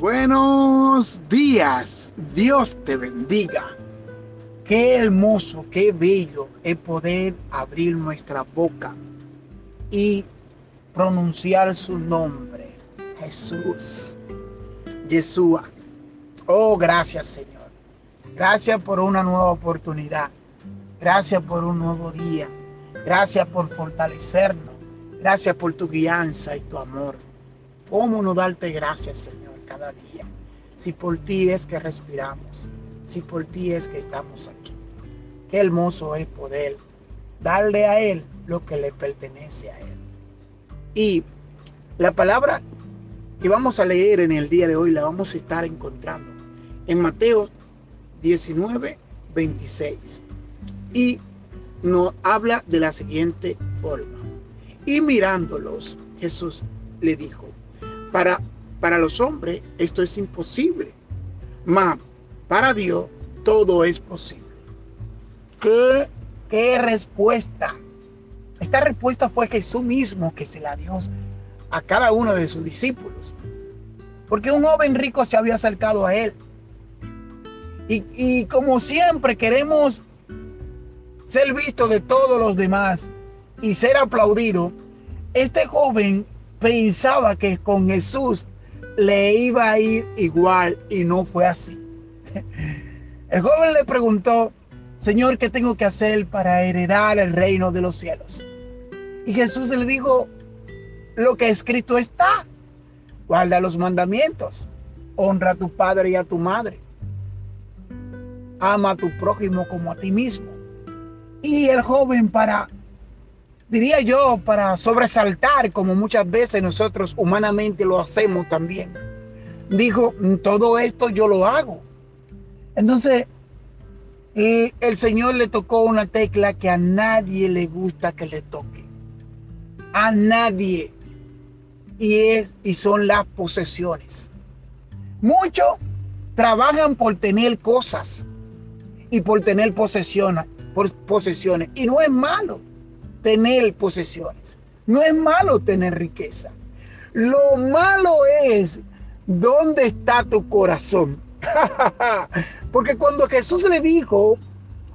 Buenos días, Dios te bendiga. Qué hermoso, qué bello es poder abrir nuestra boca y pronunciar su nombre, Jesús, Yeshua. Oh, gracias Señor. Gracias por una nueva oportunidad. Gracias por un nuevo día. Gracias por fortalecernos. Gracias por tu guianza y tu amor. ¿Cómo no darte gracias, Señor, cada día? Si por ti es que respiramos, si por ti es que estamos aquí. Qué hermoso es poder darle a Él lo que le pertenece a Él. Y la palabra que vamos a leer en el día de hoy la vamos a estar encontrando en Mateo 19, 26. Y nos habla de la siguiente forma. Y mirándolos, Jesús le dijo, para, para los hombres esto es imposible, mas para Dios todo es posible. ¿Qué, respuesta? Esta respuesta fue Jesús mismo que se la dio a cada uno de sus discípulos. Porque un joven rico se había acercado a él. Y, y como siempre queremos ser visto de todos los demás y ser aplaudido, este joven pensaba que con Jesús le iba a ir igual y no fue así. El joven le preguntó, Señor, ¿qué tengo que hacer para heredar el reino de los cielos? Y Jesús le dijo, lo que escrito está, guarda los mandamientos, honra a tu padre y a tu madre, ama a tu prójimo como a ti mismo. Y el joven para diría yo, para sobresaltar, como muchas veces nosotros humanamente lo hacemos también. Dijo, todo esto yo lo hago. Entonces, el Señor le tocó una tecla que a nadie le gusta que le toque. A nadie. Y, es, y son las posesiones. Muchos trabajan por tener cosas y por tener posesiones, por posesiones. Y no es malo tener posesiones. No es malo tener riqueza. Lo malo es dónde está tu corazón. Porque cuando Jesús le dijo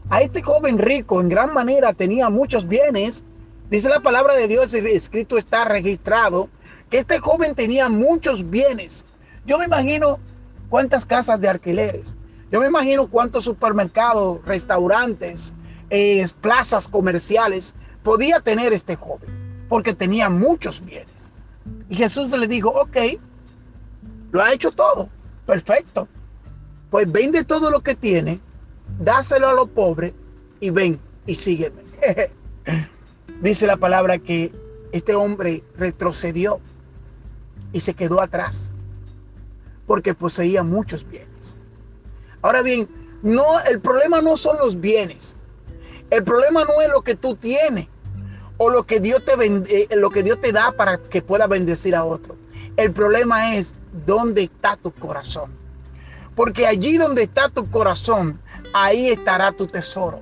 a este joven rico, en gran manera tenía muchos bienes, dice la palabra de Dios, escrito está registrado, que este joven tenía muchos bienes. Yo me imagino cuántas casas de alquileres. Yo me imagino cuántos supermercados, restaurantes, eh, plazas comerciales podía tener este joven, porque tenía muchos bienes. Y Jesús le dijo, ok, lo ha hecho todo, perfecto. Pues vende todo lo que tiene, dáselo a los pobres y ven y sígueme. Dice la palabra que este hombre retrocedió y se quedó atrás porque poseía muchos bienes. Ahora bien, no el problema no son los bienes. El problema no es lo que tú tienes o lo que Dios te eh, lo que Dios te da para que pueda bendecir a otro. El problema es dónde está tu corazón. Porque allí donde está tu corazón, ahí estará tu tesoro.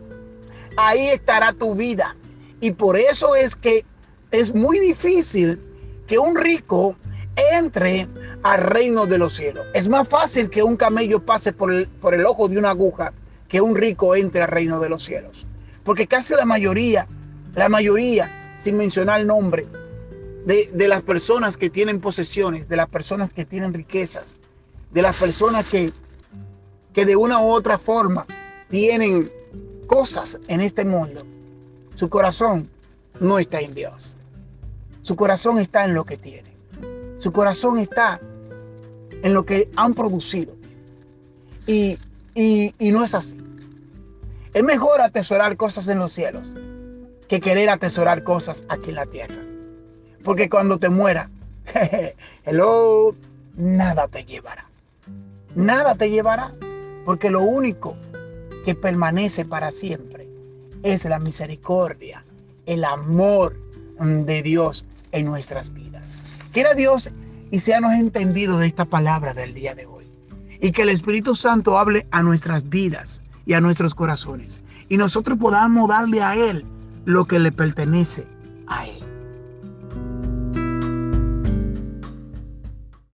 Ahí estará tu vida. Y por eso es que es muy difícil que un rico entre al reino de los cielos. Es más fácil que un camello pase por el, por el ojo de una aguja que un rico entre al reino de los cielos. Porque casi la mayoría la mayoría, sin mencionar el nombre, de, las personas que tienen posesiones, de las personas que tienen riquezas, de las personas que, que de una u otra forma tienen cosas en este mundo, su corazón no está en Dios. Su corazón está en lo que tienen. Su corazón está en lo que han producido. Y, y, y no es así. Es mejor atesorar cosas en los cielos que querer atesorar cosas aquí en la tierra. Porque cuando te muera, hello, nada te llevará. Nada te llevará. Porque lo único que permanece para siempre es la misericordia, el amor de Dios en nuestras vidas. Quiera Dios y seamos entendidos de esta palabra del día de hoy. Y que el Espíritu Santo hable a nuestras vidas y a nuestros corazones. Y nosotros podamos darle a Él lo que le pertenece a Él.